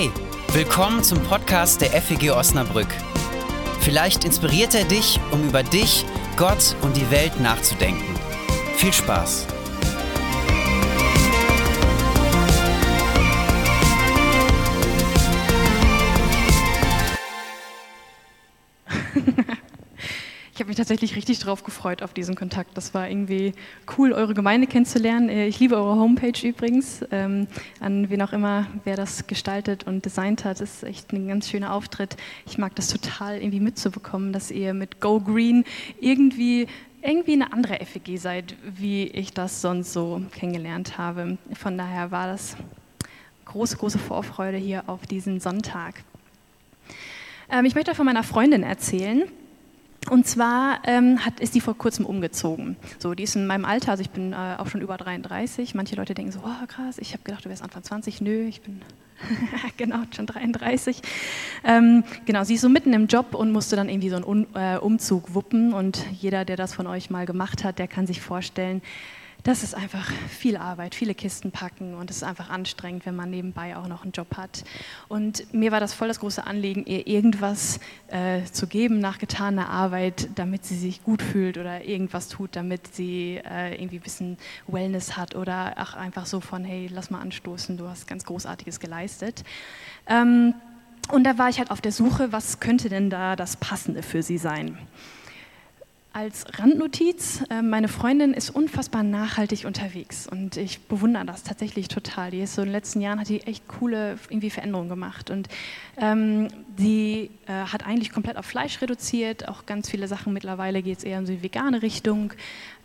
Hey, willkommen zum Podcast der FEG Osnabrück. Vielleicht inspiriert er dich, um über dich, Gott und die Welt nachzudenken. Viel Spaß! Mich tatsächlich richtig drauf gefreut auf diesen Kontakt. Das war irgendwie cool, eure Gemeinde kennenzulernen. Äh, ich liebe eure Homepage übrigens. Ähm, an wen auch immer, wer das gestaltet und designt hat, ist echt ein ganz schöner Auftritt. Ich mag das total irgendwie mitzubekommen, dass ihr mit Go Green irgendwie irgendwie eine andere FEG seid, wie ich das sonst so kennengelernt habe. Von daher war das große, große Vorfreude hier auf diesen Sonntag. Ähm, ich möchte von meiner Freundin erzählen. Und zwar ähm, hat, ist die vor kurzem umgezogen. So, die ist in meinem Alter, also ich bin äh, auch schon über 33. Manche Leute denken so, oh krass, ich habe gedacht, du wärst Anfang 20. Nö, ich bin genau schon 33. Ähm, genau, sie ist so mitten im Job und musste dann irgendwie so einen Un äh, Umzug wuppen. Und jeder, der das von euch mal gemacht hat, der kann sich vorstellen, das ist einfach viel Arbeit, viele Kisten packen und es ist einfach anstrengend, wenn man nebenbei auch noch einen Job hat. Und mir war das voll das große Anliegen, ihr irgendwas äh, zu geben nach getaner Arbeit, damit sie sich gut fühlt oder irgendwas tut, damit sie äh, irgendwie ein bisschen Wellness hat oder auch einfach so von, hey, lass mal anstoßen, du hast ganz Großartiges geleistet. Ähm, und da war ich halt auf der Suche, was könnte denn da das Passende für sie sein. Als Randnotiz, äh, meine Freundin ist unfassbar nachhaltig unterwegs und ich bewundere das tatsächlich total. Die ist so in den letzten Jahren hat die echt coole irgendwie Veränderungen gemacht und ähm, die äh, hat eigentlich komplett auf Fleisch reduziert, auch ganz viele Sachen mittlerweile geht es eher in die vegane Richtung.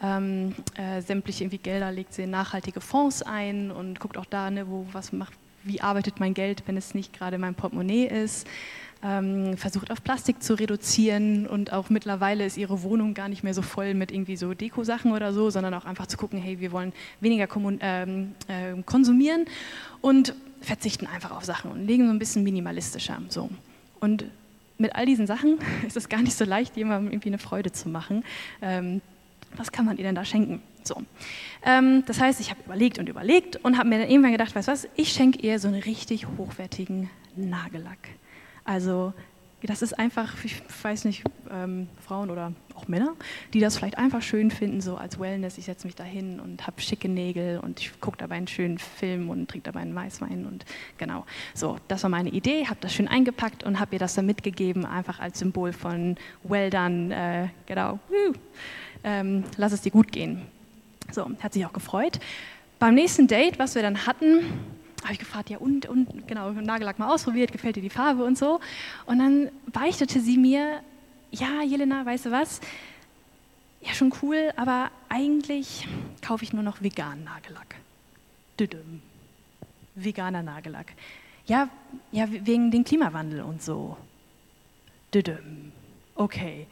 Ähm, äh, sämtliche irgendwie Gelder legt sie in nachhaltige Fonds ein und guckt auch da, ne, wo was macht, wie arbeitet mein Geld, wenn es nicht gerade mein Portemonnaie ist ähm, versucht auf Plastik zu reduzieren und auch mittlerweile ist ihre Wohnung gar nicht mehr so voll mit irgendwie so Deko-Sachen oder so, sondern auch einfach zu gucken, hey, wir wollen weniger ähm, äh, konsumieren und verzichten einfach auf Sachen und legen so ein bisschen minimalistischer. So. Und mit all diesen Sachen ist es gar nicht so leicht, jemandem irgendwie eine Freude zu machen. Ähm, was kann man ihr denn da schenken? So. Ähm, das heißt, ich habe überlegt und überlegt und habe mir dann irgendwann gedacht, weißt du was, ich schenke ihr so einen richtig hochwertigen Nagellack. Also das ist einfach, ich weiß nicht, ähm, Frauen oder auch Männer, die das vielleicht einfach schön finden, so als Wellness. Ich setze mich da hin und habe schicke Nägel und ich gucke dabei einen schönen Film und trinke dabei einen Weißwein und genau. So, das war meine Idee, habe das schön eingepackt und habe ihr das dann mitgegeben, einfach als Symbol von Well done, äh, genau, ähm, lass es dir gut gehen. So, hat sich auch gefreut. Beim nächsten Date, was wir dann hatten, habe ich gefragt, ja und, und genau, Nagellack mal ausprobiert, gefällt dir die Farbe und so. Und dann beichtete sie mir, ja, Jelena, weißt du was? Ja, schon cool, aber eigentlich kaufe ich nur noch veganen Nagellack. Düdüm. Veganer Nagellack. Ja, ja, wegen dem Klimawandel und so. Düdüm. Okay.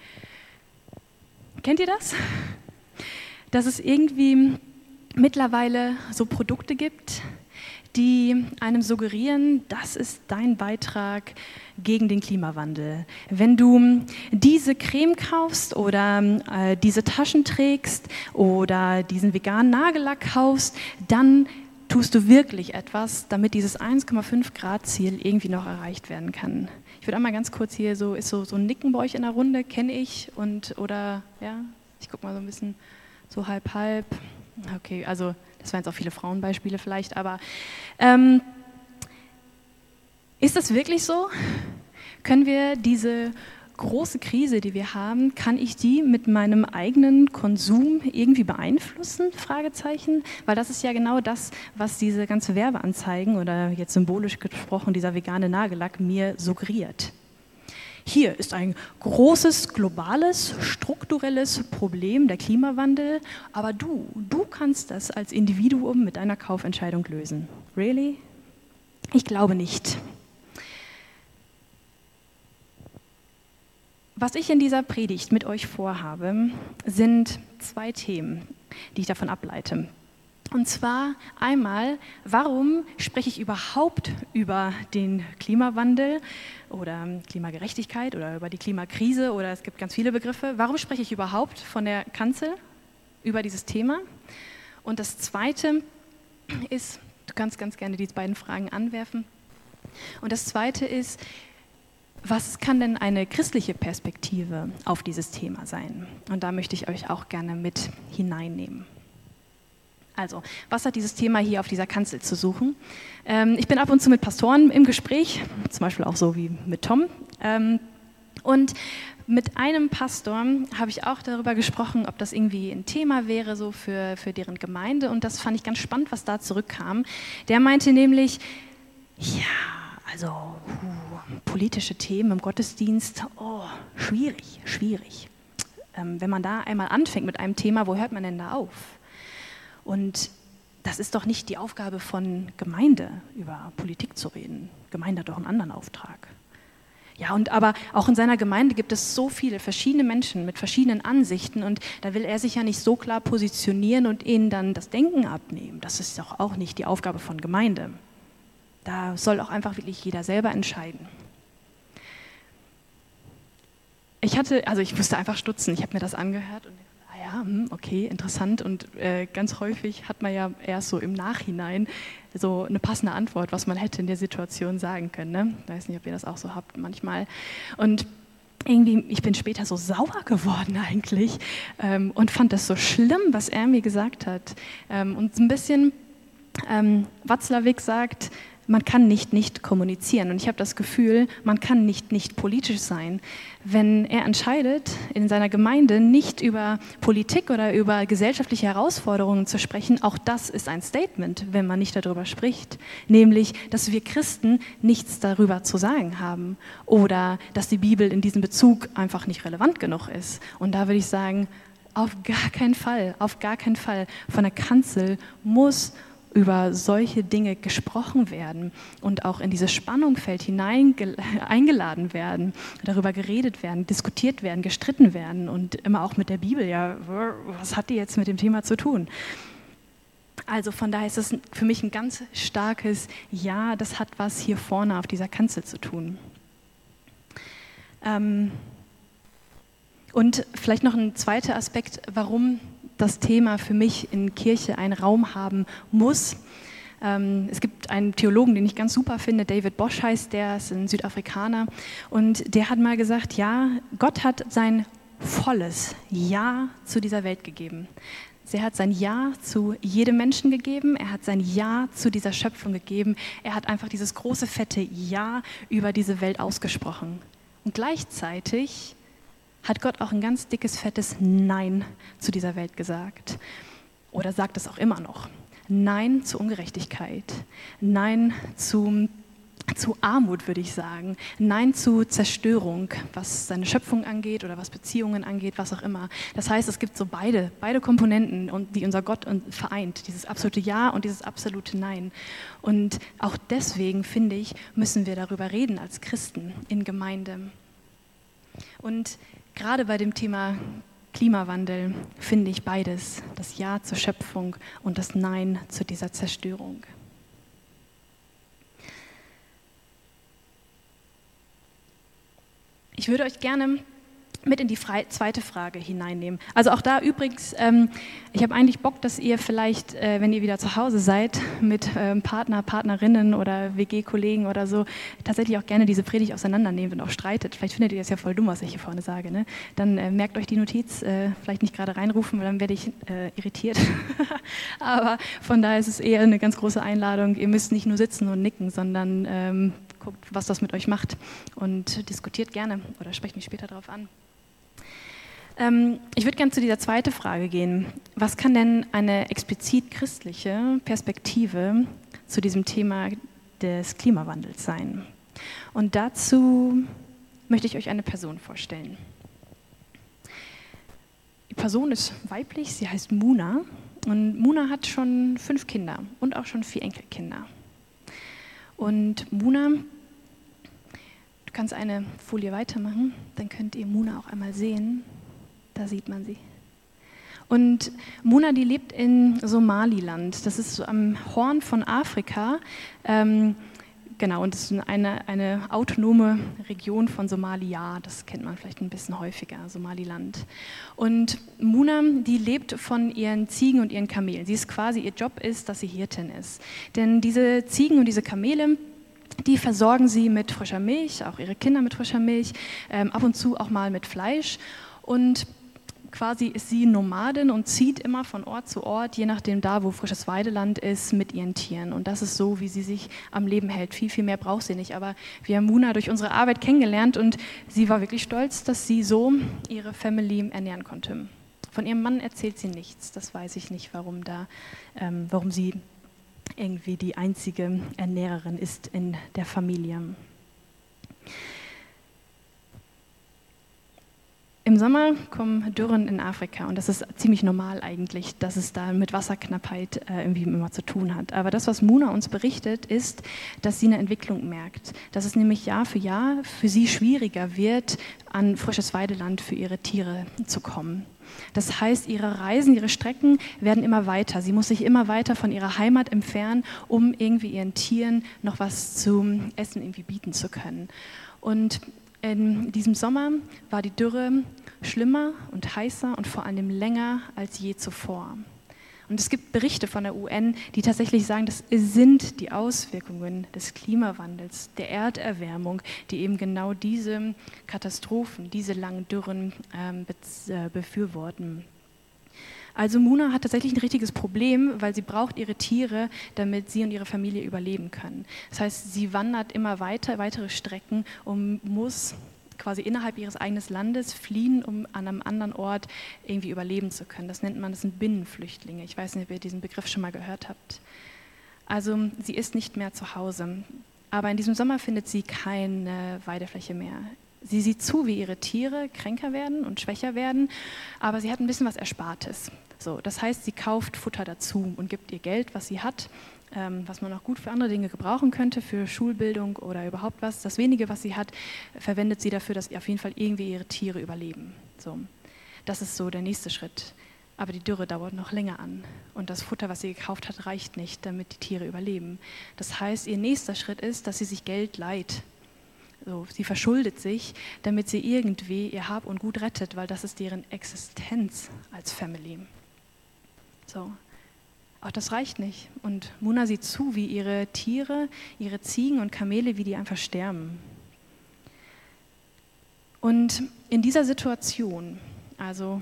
Kennt ihr das? Dass es irgendwie mittlerweile so Produkte gibt, die einem suggerieren, das ist dein Beitrag gegen den Klimawandel. Wenn du diese Creme kaufst oder äh, diese Taschen trägst oder diesen veganen Nagellack kaufst, dann tust du wirklich etwas, damit dieses 1,5 Grad Ziel irgendwie noch erreicht werden kann. Ich würde einmal ganz kurz hier so, ist so, so ein Nicken bei euch in der Runde, kenne ich und oder, ja, ich gucke mal so ein bisschen so halb, halb. Okay, also das waren jetzt auch viele Frauenbeispiele vielleicht, aber ähm, ist das wirklich so? Können wir diese große Krise, die wir haben, kann ich die mit meinem eigenen Konsum irgendwie beeinflussen? Fragezeichen, weil das ist ja genau das, was diese ganze Werbeanzeigen oder jetzt symbolisch gesprochen dieser vegane Nagellack mir suggeriert. Hier ist ein großes, globales, strukturelles Problem, der Klimawandel, aber du, du kannst das als Individuum mit deiner Kaufentscheidung lösen. Really? Ich glaube nicht. Was ich in dieser Predigt mit euch vorhabe, sind zwei Themen, die ich davon ableite. Und zwar einmal, warum spreche ich überhaupt über den Klimawandel oder Klimagerechtigkeit oder über die Klimakrise oder es gibt ganz viele Begriffe. Warum spreche ich überhaupt von der Kanzel über dieses Thema? Und das Zweite ist, du kannst ganz gerne diese beiden Fragen anwerfen. Und das Zweite ist, was kann denn eine christliche Perspektive auf dieses Thema sein? Und da möchte ich euch auch gerne mit hineinnehmen. Also, was hat dieses Thema hier auf dieser Kanzel zu suchen? Ähm, ich bin ab und zu mit Pastoren im Gespräch, zum Beispiel auch so wie mit Tom. Ähm, und mit einem Pastor habe ich auch darüber gesprochen, ob das irgendwie ein Thema wäre so für, für deren Gemeinde. Und das fand ich ganz spannend, was da zurückkam. Der meinte nämlich, ja, also uh, politische Themen im Gottesdienst, oh, schwierig, schwierig. Ähm, wenn man da einmal anfängt mit einem Thema, wo hört man denn da auf? Und das ist doch nicht die Aufgabe von Gemeinde, über Politik zu reden. Gemeinde hat doch einen anderen Auftrag. Ja, und aber auch in seiner Gemeinde gibt es so viele verschiedene Menschen mit verschiedenen Ansichten und da will er sich ja nicht so klar positionieren und ihnen dann das Denken abnehmen. Das ist doch auch nicht die Aufgabe von Gemeinde. Da soll auch einfach wirklich jeder selber entscheiden. Ich hatte, also ich musste einfach stutzen. Ich habe mir das angehört und hm, okay, interessant. Und äh, ganz häufig hat man ja erst so im Nachhinein so eine passende Antwort, was man hätte in der Situation sagen können. Ne? Ich weiß nicht, ob ihr das auch so habt manchmal. Und irgendwie, ich bin später so sauer geworden eigentlich ähm, und fand das so schlimm, was er mir gesagt hat. Ähm, und ein bisschen, ähm, Watzlawick sagt, man kann nicht nicht kommunizieren. Und ich habe das Gefühl, man kann nicht nicht politisch sein. Wenn er entscheidet, in seiner Gemeinde nicht über Politik oder über gesellschaftliche Herausforderungen zu sprechen, auch das ist ein Statement, wenn man nicht darüber spricht. Nämlich, dass wir Christen nichts darüber zu sagen haben oder dass die Bibel in diesem Bezug einfach nicht relevant genug ist. Und da würde ich sagen, auf gar keinen Fall, auf gar keinen Fall. Von der Kanzel muss über solche Dinge gesprochen werden und auch in dieses Spannungsfeld hinein eingeladen werden, darüber geredet werden, diskutiert werden, gestritten werden und immer auch mit der Bibel, ja, was hat die jetzt mit dem Thema zu tun? Also von daher ist es für mich ein ganz starkes Ja, das hat was hier vorne auf dieser Kanzel zu tun. Ähm und vielleicht noch ein zweiter Aspekt, warum das Thema für mich in Kirche einen Raum haben muss. Ähm, es gibt einen Theologen, den ich ganz super finde, David Bosch heißt, der ist ein Südafrikaner und der hat mal gesagt, ja, Gott hat sein volles Ja zu dieser Welt gegeben. Er hat sein Ja zu jedem Menschen gegeben. Er hat sein Ja zu dieser Schöpfung gegeben. Er hat einfach dieses große, fette Ja über diese Welt ausgesprochen. Und gleichzeitig hat Gott auch ein ganz dickes, fettes Nein zu dieser Welt gesagt. Oder sagt es auch immer noch. Nein zu Ungerechtigkeit. Nein zu, zu Armut, würde ich sagen. Nein zu Zerstörung, was seine Schöpfung angeht oder was Beziehungen angeht, was auch immer. Das heißt, es gibt so beide, beide Komponenten, die unser Gott vereint. Dieses absolute Ja und dieses absolute Nein. Und auch deswegen, finde ich, müssen wir darüber reden als Christen in Gemeinde. Und Gerade bei dem Thema Klimawandel finde ich beides, das Ja zur Schöpfung und das Nein zu dieser Zerstörung. Ich würde euch gerne mit in die zweite Frage hineinnehmen. Also auch da übrigens, ähm, ich habe eigentlich Bock, dass ihr vielleicht, äh, wenn ihr wieder zu Hause seid, mit ähm, Partner, Partnerinnen oder WG-Kollegen oder so, tatsächlich auch gerne diese Predigt auseinandernehmt und auch streitet. Vielleicht findet ihr das ja voll dumm, was ich hier vorne sage. Ne? Dann äh, merkt euch die Notiz, äh, vielleicht nicht gerade reinrufen, weil dann werde ich äh, irritiert. Aber von daher ist es eher eine ganz große Einladung. Ihr müsst nicht nur sitzen und nicken, sondern ähm, guckt, was das mit euch macht und diskutiert gerne oder sprecht mich später darauf an. Ähm, ich würde gerne zu dieser zweiten Frage gehen. Was kann denn eine explizit christliche Perspektive zu diesem Thema des Klimawandels sein? Und dazu möchte ich euch eine Person vorstellen. Die Person ist weiblich, sie heißt Muna und Muna hat schon fünf Kinder und auch schon vier Enkelkinder. Und Muna, du kannst eine Folie weitermachen, dann könnt ihr Muna auch einmal sehen. Da sieht man sie. Und Muna, die lebt in Somaliland. Das ist so am Horn von Afrika. Ähm, genau, und das ist eine, eine autonome Region von Somalia. Das kennt man vielleicht ein bisschen häufiger, Somaliland. Und Muna, die lebt von ihren Ziegen und ihren Kamelen. Sie ist quasi, ihr Job ist, dass sie Hirtin ist. Denn diese Ziegen und diese Kamele, die versorgen sie mit frischer Milch, auch ihre Kinder mit frischer Milch, ähm, ab und zu auch mal mit Fleisch. Und quasi ist sie Nomadin und zieht immer von Ort zu Ort, je nachdem da, wo frisches Weideland ist, mit ihren Tieren. Und das ist so, wie sie sich am Leben hält. Viel, viel mehr braucht sie nicht. Aber wir haben Muna durch unsere Arbeit kennengelernt und sie war wirklich stolz, dass sie so ihre Family ernähren konnte. Von ihrem Mann erzählt sie nichts. Das weiß ich nicht, warum da, ähm, warum sie irgendwie die einzige Ernährerin ist in der Familie. Im Sommer kommen Dürren in Afrika und das ist ziemlich normal eigentlich, dass es da mit Wasserknappheit äh, irgendwie immer zu tun hat. Aber das, was Muna uns berichtet, ist, dass sie eine Entwicklung merkt, dass es nämlich Jahr für Jahr für sie schwieriger wird, an frisches Weideland für ihre Tiere zu kommen. Das heißt, ihre Reisen, ihre Strecken werden immer weiter. Sie muss sich immer weiter von ihrer Heimat entfernen, um irgendwie ihren Tieren noch was zum Essen irgendwie bieten zu können. Und in diesem Sommer war die Dürre schlimmer und heißer und vor allem länger als je zuvor. Und es gibt Berichte von der UN, die tatsächlich sagen, das sind die Auswirkungen des Klimawandels, der Erderwärmung, die eben genau diese Katastrophen, diese langen Dürren ähm, äh, befürworten. Also Muna hat tatsächlich ein richtiges Problem, weil sie braucht ihre Tiere, damit sie und ihre Familie überleben können. Das heißt, sie wandert immer weiter, weitere Strecken und muss quasi innerhalb ihres eigenen Landes fliehen, um an einem anderen Ort irgendwie überleben zu können. Das nennt man, das sind Binnenflüchtlinge. Ich weiß nicht, ob ihr diesen Begriff schon mal gehört habt. Also sie ist nicht mehr zu Hause. Aber in diesem Sommer findet sie keine Weidefläche mehr. Sie sieht zu, wie ihre Tiere kränker werden und schwächer werden, aber sie hat ein bisschen was Erspartes. So, das heißt, sie kauft Futter dazu und gibt ihr Geld, was sie hat, ähm, was man auch gut für andere Dinge gebrauchen könnte, für Schulbildung oder überhaupt was. Das wenige, was sie hat, verwendet sie dafür, dass auf jeden Fall irgendwie ihre Tiere überleben. So, das ist so der nächste Schritt. Aber die Dürre dauert noch länger an. Und das Futter, was sie gekauft hat, reicht nicht, damit die Tiere überleben. Das heißt, ihr nächster Schritt ist, dass sie sich Geld leiht so, sie verschuldet sich, damit sie irgendwie ihr Hab und Gut rettet, weil das ist deren Existenz als Family. So. Auch das reicht nicht. Und Muna sieht zu, wie ihre Tiere, ihre Ziegen und Kamele, wie die einfach sterben. Und in dieser Situation, also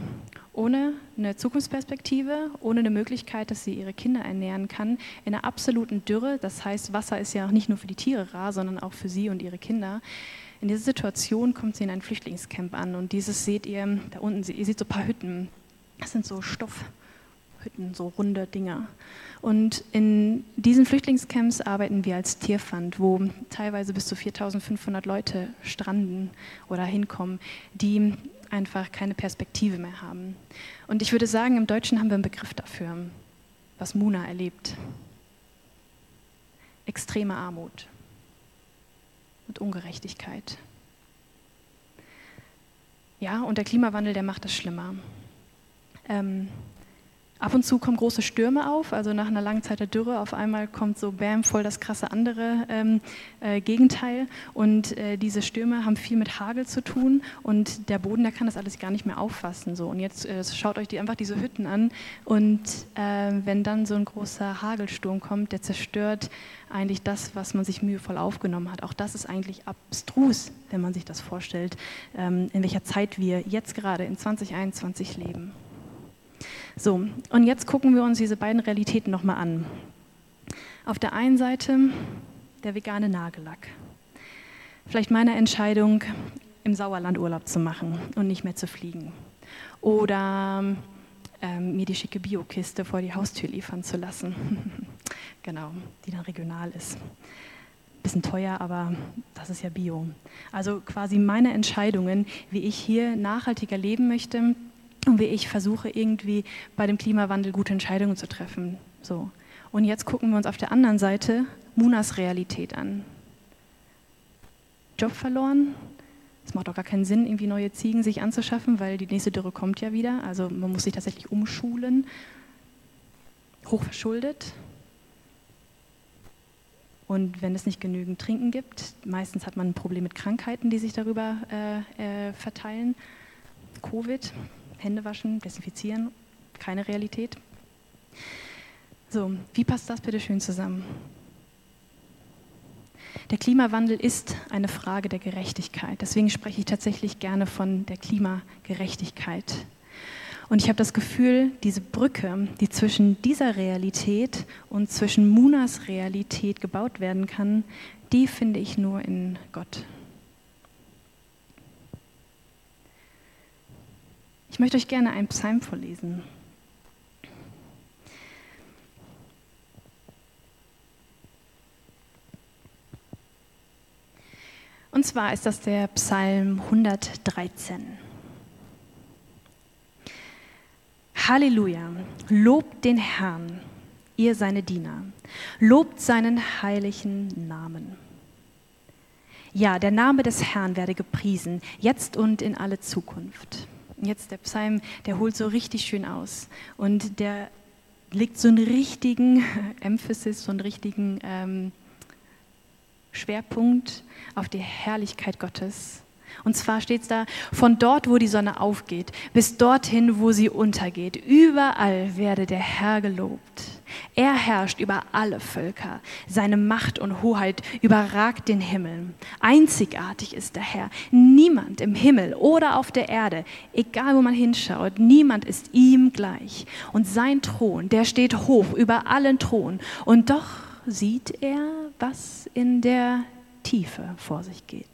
ohne eine Zukunftsperspektive, ohne eine Möglichkeit, dass sie ihre Kinder ernähren kann, in einer absoluten Dürre. Das heißt, Wasser ist ja auch nicht nur für die Tiere rar, sondern auch für sie und ihre Kinder. In dieser Situation kommt sie in ein Flüchtlingscamp an und dieses seht ihr da unten, ihr seht so ein paar Hütten. Das sind so Stoffhütten, so runde Dinger. Und in diesen Flüchtlingscamps arbeiten wir als Tierfund, wo teilweise bis zu 4500 Leute stranden oder hinkommen, die einfach keine Perspektive mehr haben. Und ich würde sagen, im Deutschen haben wir einen Begriff dafür, was Muna erlebt. Extreme Armut und Ungerechtigkeit. Ja, und der Klimawandel, der macht es schlimmer. Ähm, Ab und zu kommen große Stürme auf, also nach einer langen Zeit der Dürre auf einmal kommt so bam voll das krasse andere ähm, äh, Gegenteil und äh, diese Stürme haben viel mit Hagel zu tun und der Boden, der kann das alles gar nicht mehr auffassen so und jetzt äh, schaut euch die, einfach diese Hütten an und äh, wenn dann so ein großer Hagelsturm kommt, der zerstört eigentlich das, was man sich mühevoll aufgenommen hat. Auch das ist eigentlich abstrus, wenn man sich das vorstellt, ähm, in welcher Zeit wir jetzt gerade in 2021 leben. So, und jetzt gucken wir uns diese beiden Realitäten nochmal an. Auf der einen Seite der vegane Nagellack. Vielleicht meine Entscheidung, im Sauerland Urlaub zu machen und nicht mehr zu fliegen. Oder ähm, mir die schicke Biokiste vor die Haustür liefern zu lassen. genau, die dann regional ist. Bisschen teuer, aber das ist ja Bio. Also quasi meine Entscheidungen, wie ich hier nachhaltiger leben möchte, und wie ich versuche irgendwie bei dem Klimawandel gute Entscheidungen zu treffen. So. Und jetzt gucken wir uns auf der anderen Seite Munas Realität an. Job verloren. Es macht auch gar keinen Sinn, irgendwie neue Ziegen sich anzuschaffen, weil die nächste Dürre kommt ja wieder. Also man muss sich tatsächlich umschulen. Hochverschuldet. Und wenn es nicht genügend Trinken gibt, meistens hat man ein Problem mit Krankheiten, die sich darüber äh, äh, verteilen. Covid, Hände waschen, desinfizieren, keine Realität. So, wie passt das bitte schön zusammen? Der Klimawandel ist eine Frage der Gerechtigkeit. Deswegen spreche ich tatsächlich gerne von der Klimagerechtigkeit. Und ich habe das Gefühl, diese Brücke, die zwischen dieser Realität und zwischen Munas Realität gebaut werden kann, die finde ich nur in Gott. Möchte euch gerne einen Psalm vorlesen. Und zwar ist das der Psalm 113. Halleluja, lobt den Herrn, ihr seine Diener, lobt seinen heiligen Namen. Ja, der Name des Herrn werde gepriesen, jetzt und in alle Zukunft. Jetzt der Psalm, der holt so richtig schön aus und der legt so einen richtigen Emphasis, so einen richtigen ähm, Schwerpunkt auf die Herrlichkeit Gottes. Und zwar steht es da, von dort, wo die Sonne aufgeht, bis dorthin, wo sie untergeht. Überall werde der Herr gelobt. Er herrscht über alle Völker. Seine Macht und Hoheit überragt den Himmel. Einzigartig ist der Herr. Niemand im Himmel oder auf der Erde, egal wo man hinschaut, niemand ist ihm gleich. Und sein Thron, der steht hoch über allen Thron. Und doch sieht er, was in der Tiefe vor sich geht.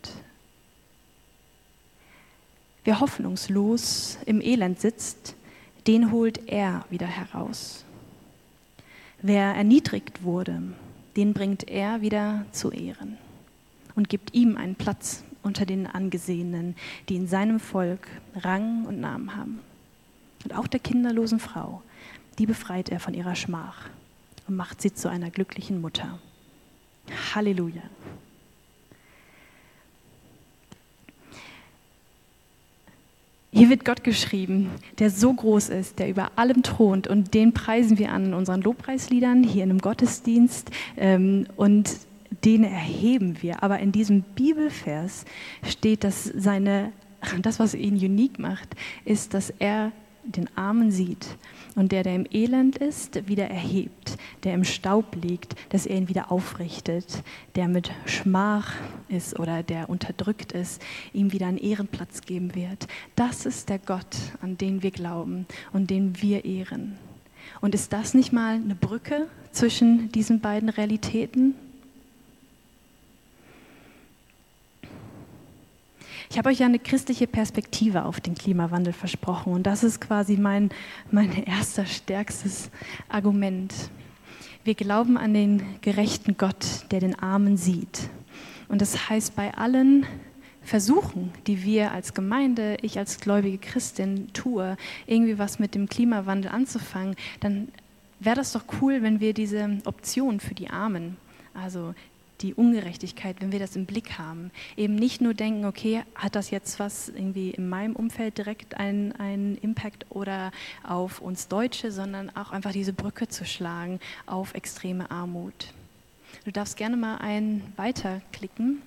Wer hoffnungslos im Elend sitzt, den holt er wieder heraus. Wer erniedrigt wurde, den bringt er wieder zu Ehren und gibt ihm einen Platz unter den Angesehenen, die in seinem Volk Rang und Namen haben. Und auch der kinderlosen Frau, die befreit er von ihrer Schmach und macht sie zu einer glücklichen Mutter. Halleluja. Hier wird Gott geschrieben, der so groß ist, der über allem thront und den preisen wir an in unseren Lobpreisliedern, hier in einem Gottesdienst ähm, und den erheben wir. Aber in diesem Bibelvers steht, dass seine, das, was ihn unique macht, ist, dass er den Armen sieht und der, der im Elend ist, wieder erhebt, der im Staub liegt, dass er ihn wieder aufrichtet, der mit Schmach ist oder der unterdrückt ist, ihm wieder einen Ehrenplatz geben wird. Das ist der Gott, an den wir glauben und den wir ehren. Und ist das nicht mal eine Brücke zwischen diesen beiden Realitäten? Ich habe euch ja eine christliche Perspektive auf den Klimawandel versprochen und das ist quasi mein, mein erster stärkstes Argument. Wir glauben an den gerechten Gott, der den Armen sieht. Und das heißt, bei allen Versuchen, die wir als Gemeinde, ich als gläubige Christin tue, irgendwie was mit dem Klimawandel anzufangen, dann wäre das doch cool, wenn wir diese Option für die Armen, also die Ungerechtigkeit, wenn wir das im Blick haben. Eben nicht nur denken, okay, hat das jetzt was irgendwie in meinem Umfeld direkt einen, einen Impact oder auf uns Deutsche, sondern auch einfach diese Brücke zu schlagen auf extreme Armut. Du darfst gerne mal einen weiterklicken.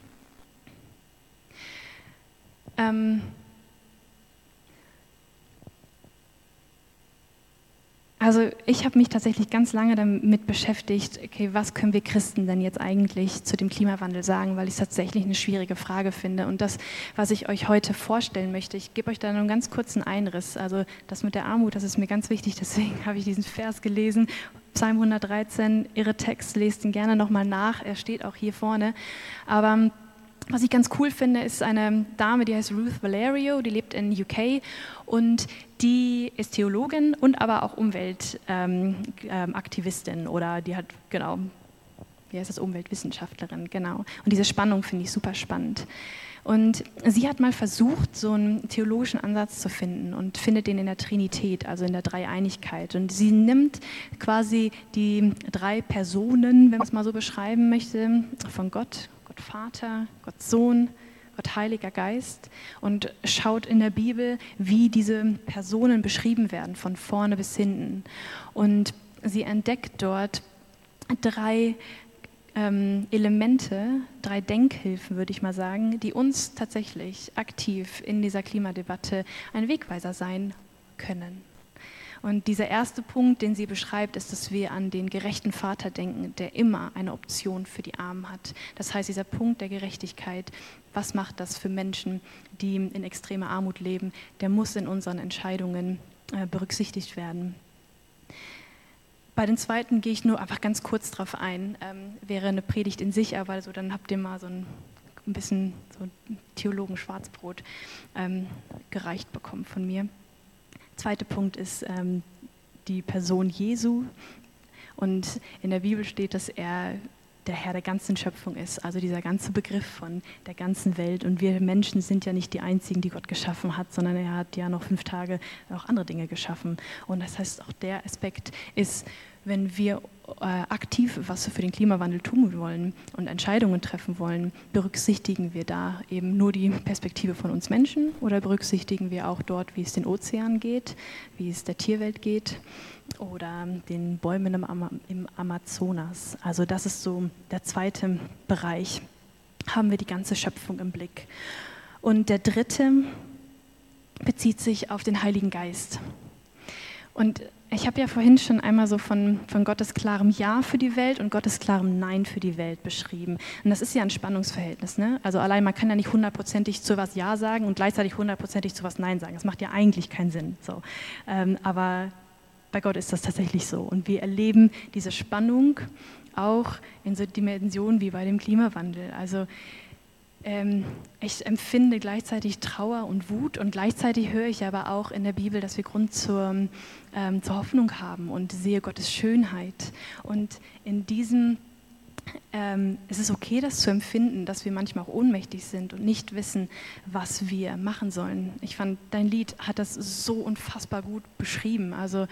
Ähm, Also ich habe mich tatsächlich ganz lange damit beschäftigt, okay, was können wir Christen denn jetzt eigentlich zu dem Klimawandel sagen, weil ich es tatsächlich eine schwierige Frage finde. Und das, was ich euch heute vorstellen möchte, ich gebe euch da einen ganz kurzen Einriss. Also das mit der Armut, das ist mir ganz wichtig, deswegen habe ich diesen Vers gelesen. Psalm 113, ihre Text, lest ihn gerne nochmal nach, er steht auch hier vorne. Aber was ich ganz cool finde, ist eine Dame, die heißt Ruth Valerio, die lebt in UK und die ist Theologin und aber auch Umweltaktivistin ähm, ähm, oder die hat, genau, wie heißt das, Umweltwissenschaftlerin, genau. Und diese Spannung finde ich super spannend. Und sie hat mal versucht, so einen theologischen Ansatz zu finden und findet den in der Trinität, also in der Dreieinigkeit. Und sie nimmt quasi die drei Personen, wenn man es mal so beschreiben möchte, von Gott, Vater, Gott Sohn, Gott Heiliger Geist und schaut in der Bibel, wie diese Personen beschrieben werden, von vorne bis hinten. Und sie entdeckt dort drei ähm, Elemente, drei Denkhilfen, würde ich mal sagen, die uns tatsächlich aktiv in dieser Klimadebatte ein Wegweiser sein können. Und dieser erste Punkt, den sie beschreibt, ist, dass wir an den gerechten Vater denken, der immer eine Option für die Armen hat. Das heißt, dieser Punkt der Gerechtigkeit, was macht das für Menschen, die in extremer Armut leben, der muss in unseren Entscheidungen äh, berücksichtigt werden. Bei den zweiten gehe ich nur einfach ganz kurz drauf ein. Ähm, wäre eine Predigt in sich, aber so, dann habt ihr mal so ein, ein bisschen so Theologen Schwarzbrot ähm, gereicht bekommen von mir. Zweiter Punkt ist ähm, die Person Jesu. Und in der Bibel steht, dass er der Herr der ganzen Schöpfung ist, also dieser ganze Begriff von der ganzen Welt. Und wir Menschen sind ja nicht die Einzigen, die Gott geschaffen hat, sondern er hat ja noch fünf Tage auch andere Dinge geschaffen. Und das heißt, auch der Aspekt ist, wenn wir äh, aktiv was für den Klimawandel tun wollen und Entscheidungen treffen wollen, berücksichtigen wir da eben nur die Perspektive von uns Menschen oder berücksichtigen wir auch dort, wie es den Ozeanen geht, wie es der Tierwelt geht oder den Bäumen im, Am im Amazonas. Also das ist so der zweite Bereich. Haben wir die ganze Schöpfung im Blick. Und der dritte bezieht sich auf den Heiligen Geist. Und ich habe ja vorhin schon einmal so von, von Gottes klarem Ja für die Welt und Gottes klarem Nein für die Welt beschrieben. Und das ist ja ein Spannungsverhältnis. Ne? Also allein man kann ja nicht hundertprozentig zu was Ja sagen und gleichzeitig hundertprozentig zu was Nein sagen. Das macht ja eigentlich keinen Sinn. So. Ähm, aber bei Gott ist das tatsächlich so. Und wir erleben diese Spannung auch in so Dimensionen wie bei dem Klimawandel. Also ähm, ich empfinde gleichzeitig Trauer und Wut und gleichzeitig höre ich aber auch in der Bibel, dass wir Grund zur, ähm, zur Hoffnung haben und sehe Gottes Schönheit. Und in diesem ähm, es ist okay, das zu empfinden, dass wir manchmal auch ohnmächtig sind und nicht wissen, was wir machen sollen. Ich fand, dein Lied hat das so unfassbar gut beschrieben. Also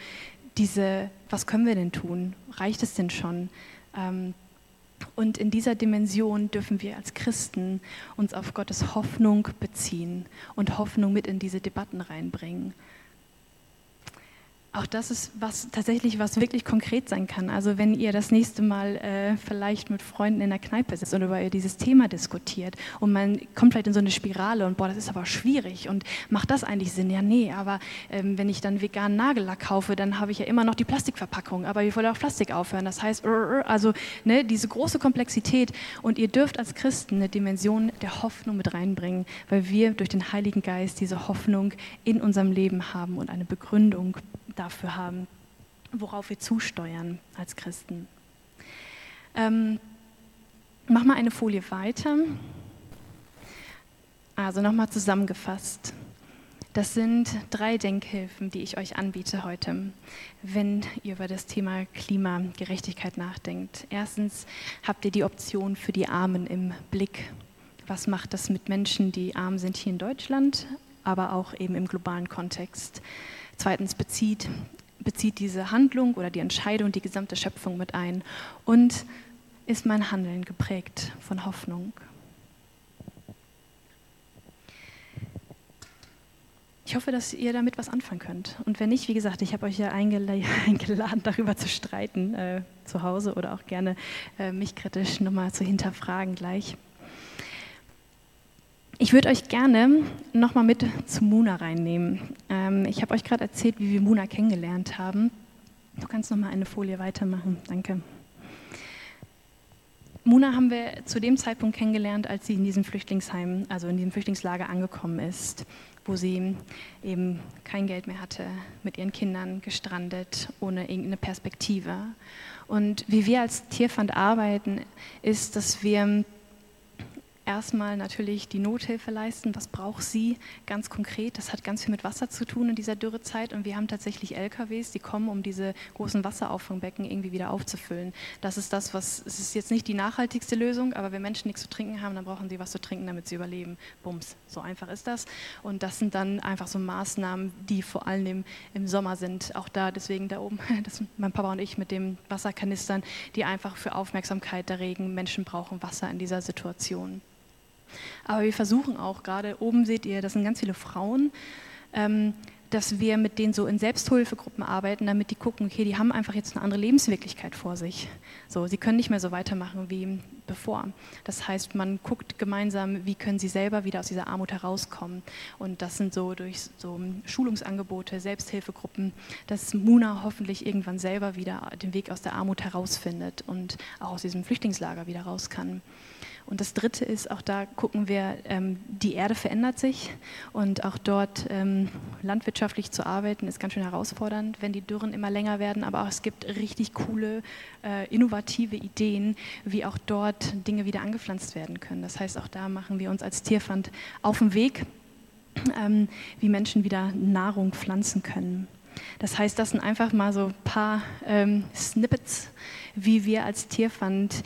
diese, was können wir denn tun? Reicht es denn schon? Ähm, und in dieser Dimension dürfen wir als Christen uns auf Gottes Hoffnung beziehen und Hoffnung mit in diese Debatten reinbringen auch das ist was tatsächlich was wirklich konkret sein kann. Also wenn ihr das nächste Mal äh, vielleicht mit Freunden in der Kneipe sitzt und über dieses Thema diskutiert und man kommt vielleicht in so eine Spirale und boah, das ist aber schwierig und macht das eigentlich Sinn? Ja, nee, aber ähm, wenn ich dann veganen Nagellack kaufe, dann habe ich ja immer noch die Plastikverpackung, aber wir wollen auch Plastik aufhören. Das heißt, also ne, diese große Komplexität und ihr dürft als Christen eine Dimension der Hoffnung mit reinbringen, weil wir durch den Heiligen Geist diese Hoffnung in unserem Leben haben und eine Begründung dafür haben, worauf wir zusteuern als Christen. Ähm, mach mal eine Folie weiter. Also nochmal zusammengefasst. Das sind drei Denkhilfen, die ich euch anbiete heute, wenn ihr über das Thema Klimagerechtigkeit nachdenkt. Erstens habt ihr die Option für die Armen im Blick. Was macht das mit Menschen, die arm sind hier in Deutschland, aber auch eben im globalen Kontext? Zweitens bezieht, bezieht diese Handlung oder die Entscheidung die gesamte Schöpfung mit ein. Und ist mein Handeln geprägt von Hoffnung? Ich hoffe, dass ihr damit was anfangen könnt. Und wenn nicht, wie gesagt, ich habe euch ja eingeladen, darüber zu streiten, äh, zu Hause oder auch gerne äh, mich kritisch nochmal zu hinterfragen gleich. Ich würde euch gerne nochmal mit zu Muna reinnehmen. Ähm, ich habe euch gerade erzählt, wie wir Muna kennengelernt haben. Du kannst nochmal eine Folie weitermachen. Danke. Muna haben wir zu dem Zeitpunkt kennengelernt, als sie in diesem Flüchtlingsheim, also in diesem Flüchtlingslager angekommen ist, wo sie eben kein Geld mehr hatte, mit ihren Kindern gestrandet, ohne irgendeine Perspektive. Und wie wir als Tierfand arbeiten, ist, dass wir erstmal natürlich die Nothilfe leisten. Was braucht sie ganz konkret? Das hat ganz viel mit Wasser zu tun in dieser Dürrezeit. Und wir haben tatsächlich LKWs, die kommen, um diese großen Wasserauffangbecken irgendwie wieder aufzufüllen. Das ist das, was, es ist jetzt nicht die nachhaltigste Lösung, aber wenn Menschen nichts zu trinken haben, dann brauchen sie was zu trinken, damit sie überleben. Bums, so einfach ist das. Und das sind dann einfach so Maßnahmen, die vor allem im, im Sommer sind. Auch da, deswegen da oben, das mein Papa und ich mit den Wasserkanistern, die einfach für Aufmerksamkeit erregen. Menschen brauchen Wasser in dieser Situation. Aber wir versuchen auch, gerade oben seht ihr, das sind ganz viele Frauen, ähm, dass wir mit denen so in Selbsthilfegruppen arbeiten, damit die gucken, okay, die haben einfach jetzt eine andere Lebenswirklichkeit vor sich. So, sie können nicht mehr so weitermachen wie bevor. Das heißt, man guckt gemeinsam, wie können sie selber wieder aus dieser Armut herauskommen. Und das sind so durch so Schulungsangebote, Selbsthilfegruppen, dass Muna hoffentlich irgendwann selber wieder den Weg aus der Armut herausfindet und auch aus diesem Flüchtlingslager wieder raus kann. Und das Dritte ist, auch da gucken wir, ähm, die Erde verändert sich und auch dort ähm, landwirtschaftlich zu arbeiten ist ganz schön herausfordernd, wenn die Dürren immer länger werden. Aber auch es gibt richtig coole, äh, innovative Ideen, wie auch dort Dinge wieder angepflanzt werden können. Das heißt, auch da machen wir uns als Tierfand auf den Weg, ähm, wie Menschen wieder Nahrung pflanzen können. Das heißt, das sind einfach mal so ein paar ähm, Snippets, wie wir als Tierfand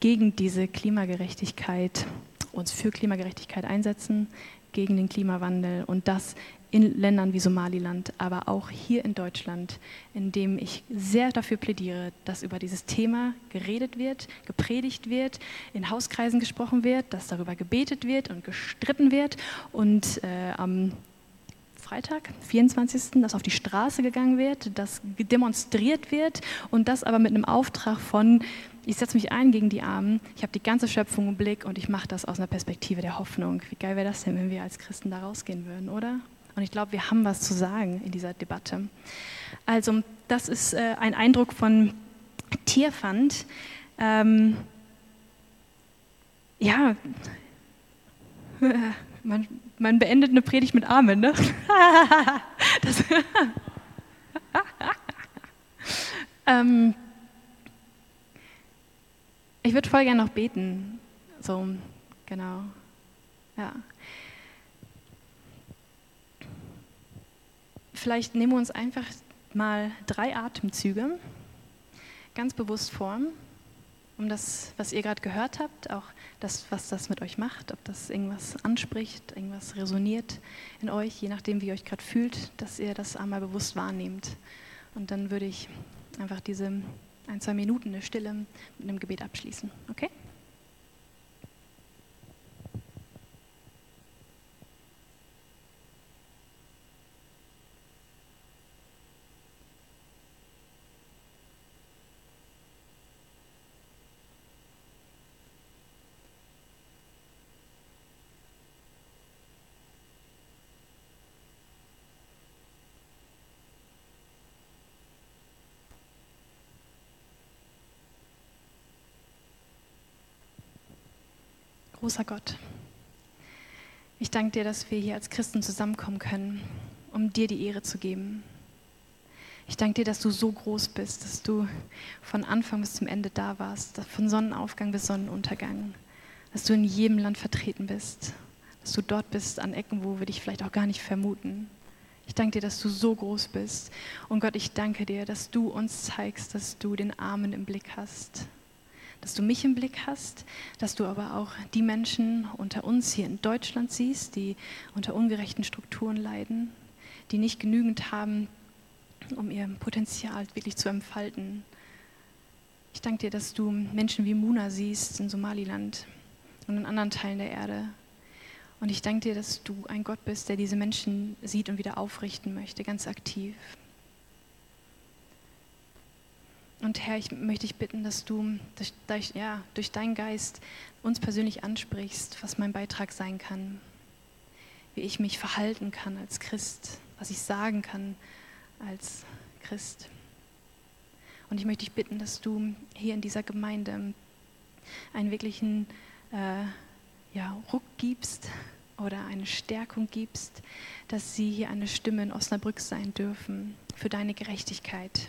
gegen diese Klimagerechtigkeit, uns für Klimagerechtigkeit einsetzen, gegen den Klimawandel und das in Ländern wie Somaliland, aber auch hier in Deutschland, in dem ich sehr dafür plädiere, dass über dieses Thema geredet wird, gepredigt wird, in Hauskreisen gesprochen wird, dass darüber gebetet wird und gestritten wird. Und äh, am Freitag, 24., dass auf die Straße gegangen wird, dass demonstriert wird und das aber mit einem Auftrag von ich setze mich ein gegen die Armen, ich habe die ganze Schöpfung im Blick und ich mache das aus einer Perspektive der Hoffnung. Wie geil wäre das denn, wenn wir als Christen da rausgehen würden, oder? Und ich glaube, wir haben was zu sagen in dieser Debatte. Also, das ist äh, ein Eindruck von Tierfand. Ähm, ja, man, man, beendet eine Predigt mit Amen, ne? das, ähm, ich würde voll gerne noch beten. So, genau. Ja. Vielleicht nehmen wir uns einfach mal drei Atemzüge ganz bewusst vor, um das, was ihr gerade gehört habt, auch das, was das mit euch macht, ob das irgendwas anspricht, irgendwas resoniert in euch, je nachdem, wie ihr euch gerade fühlt, dass ihr das einmal bewusst wahrnehmt. Und dann würde ich einfach diese ein, zwei Minuten eine Stille mit einem Gebet abschließen. Okay? Großer Gott, ich danke dir, dass wir hier als Christen zusammenkommen können, um dir die Ehre zu geben. Ich danke dir, dass du so groß bist, dass du von Anfang bis zum Ende da warst, von Sonnenaufgang bis Sonnenuntergang, dass du in jedem Land vertreten bist, dass du dort bist an Ecken, wo wir dich vielleicht auch gar nicht vermuten. Ich danke dir, dass du so groß bist. Und Gott, ich danke dir, dass du uns zeigst, dass du den Armen im Blick hast, dass du mich im Blick hast, dass du aber auch die Menschen unter uns hier in Deutschland siehst, die unter ungerechten Strukturen leiden, die nicht genügend haben, um ihr Potenzial wirklich zu entfalten. Ich danke dir, dass du Menschen wie Muna siehst in Somaliland und in anderen Teilen der Erde. Und ich danke dir, dass du ein Gott bist, der diese Menschen sieht und wieder aufrichten möchte, ganz aktiv. Und Herr, ich möchte dich bitten, dass du durch, durch, ja, durch deinen Geist uns persönlich ansprichst, was mein Beitrag sein kann, wie ich mich verhalten kann als Christ, was ich sagen kann als Christ. Und ich möchte dich bitten, dass du hier in dieser Gemeinde einen wirklichen äh, ja, Ruck gibst oder eine Stärkung gibst, dass sie hier eine Stimme in Osnabrück sein dürfen für deine Gerechtigkeit.